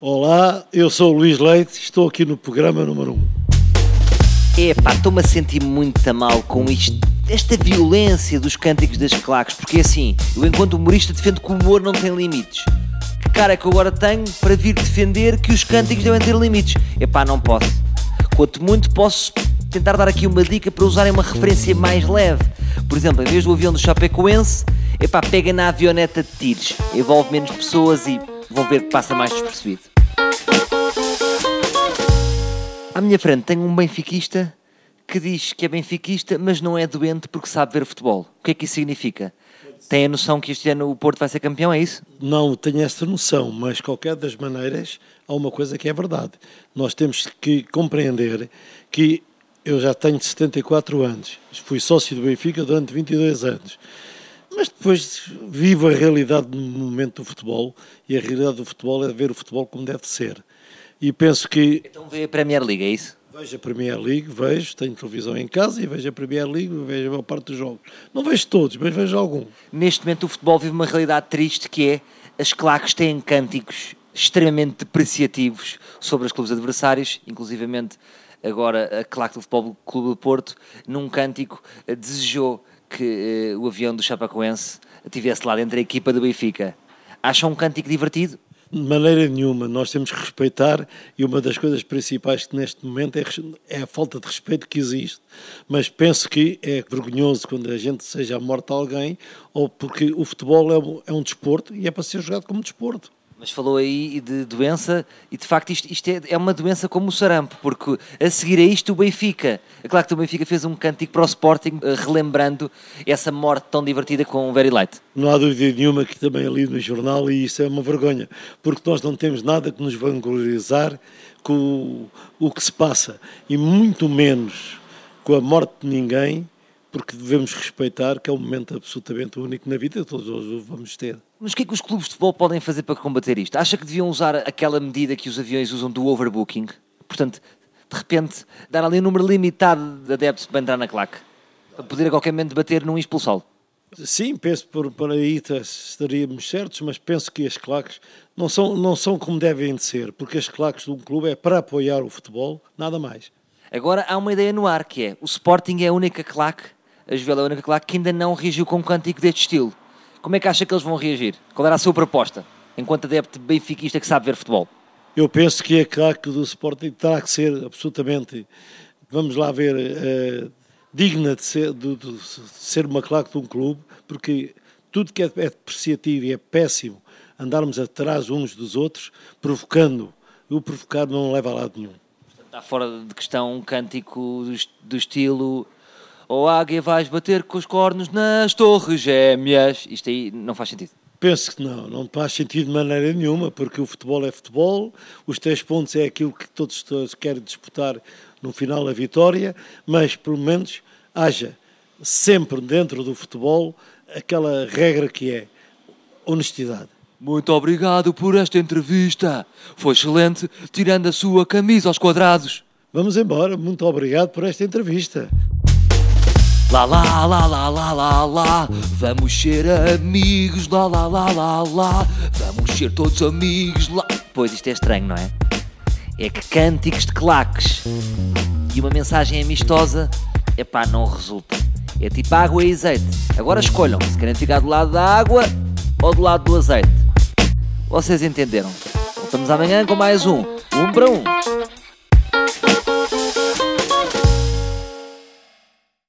Olá, eu sou o Luís Leite, estou aqui no programa número 1. Epá, estou-me a sentir muito mal com isto, esta violência dos cânticos das claques, porque assim, eu enquanto humorista defendo que o humor não tem limites. Que cara é que eu agora tenho para vir defender que os cânticos devem ter limites? Epá, não posso. Quanto muito posso tentar dar aqui uma dica para usarem uma referência mais leve. Por exemplo, em vez do avião do Chapecoense, epá, pega na avioneta de tiros, envolve menos pessoas e vão ver que passa mais despercebido. À minha frente tenho um benfiquista que diz que é benfiquista, mas não é doente porque sabe ver futebol. O que é que isso significa? Tem a noção que este ano o Porto vai ser campeão, é isso? Não tenho essa noção, mas qualquer das maneiras há uma coisa que é verdade. Nós temos que compreender que eu já tenho 74 anos, fui sócio do Benfica durante 22 anos. Mas depois vivo a realidade no momento do futebol e a realidade do futebol é ver o futebol como deve ser. E penso que. Então vê a Premier League, é isso? Vejo a Premier League, vejo, tenho televisão em casa e vejo a Premier League, vejo a maior parte dos jogos. Não vejo todos, mas vejo algum. Neste momento o futebol vive uma realidade triste que é as claques têm cânticos extremamente depreciativos sobre os clubes adversários, inclusivamente agora a claque do Futebol Clube do Porto, num cântico, desejou que uh, o avião do Chapecoense estivesse lá dentro da equipa do Benfica. Acham um cântico divertido? De maneira nenhuma, nós temos que respeitar e uma das coisas principais que neste momento é, é, a falta de respeito que existe. Mas penso que é vergonhoso quando a gente seja a morte de alguém ou porque o futebol é é um desporto e é para ser jogado como desporto. Mas falou aí de doença e de facto isto, isto é, é, uma doença como o sarampo, porque a seguir a isto o Benfica, é claro que o Benfica fez um cântico para o Sporting eh, relembrando essa morte tão divertida com o Very Light. Não há dúvida nenhuma que também li no jornal e isso é uma vergonha, porque nós não temos nada que nos vanglorizar com o, o que se passa e muito menos com a morte de ninguém porque devemos respeitar que é um momento absolutamente único na vida, todos nós vamos ter. Mas o que é que os clubes de futebol podem fazer para combater isto? Acha que deviam usar aquela medida que os aviões usam do overbooking? Portanto, de repente, dar ali um número limitado de adeptos para entrar na claque? Para poder a qualquer momento bater num expulsá-lo? Sim, penso por, por aí estaríamos certos, mas penso que as claques não são, não são como devem de ser, porque as claques de um clube é para apoiar o futebol, nada mais. Agora há uma ideia no ar que é o Sporting é a única claque a Juvela é a única claque que ainda não reagiu com um cântico deste estilo. Como é que acha que eles vão reagir? Qual era a sua proposta, enquanto adepto benfiquista que sabe ver futebol? Eu penso que a claque do Sporting terá que ser absolutamente, vamos lá ver, uh, digna de ser, de, de ser, uma claque de um clube, porque tudo que é, é depreciativo e é péssimo andarmos atrás uns dos outros, provocando. O provocar não leva a lado nenhum. Está fora de questão um cântico do, do estilo ou águia vais bater com os cornos nas torres gêmeas. Isto aí não faz sentido. Penso que não, não faz sentido de maneira nenhuma, porque o futebol é futebol, os três pontos é aquilo que todos, todos querem disputar no final a vitória, mas pelo menos haja sempre dentro do futebol aquela regra que é honestidade. Muito obrigado por esta entrevista. Foi excelente, tirando a sua camisa aos quadrados. Vamos embora. Muito obrigado por esta entrevista. Lá lá lá lá lá lá lá Vamos ser amigos lá lá lá lá lá Vamos ser todos amigos lá Pois isto é estranho, não é? É que cânticos de claques e uma mensagem amistosa é não resulta. É tipo água e azeite. Agora escolham se querem ficar do lado da água ou do lado do azeite. Vocês entenderam? Voltamos amanhã com mais um. Um para um.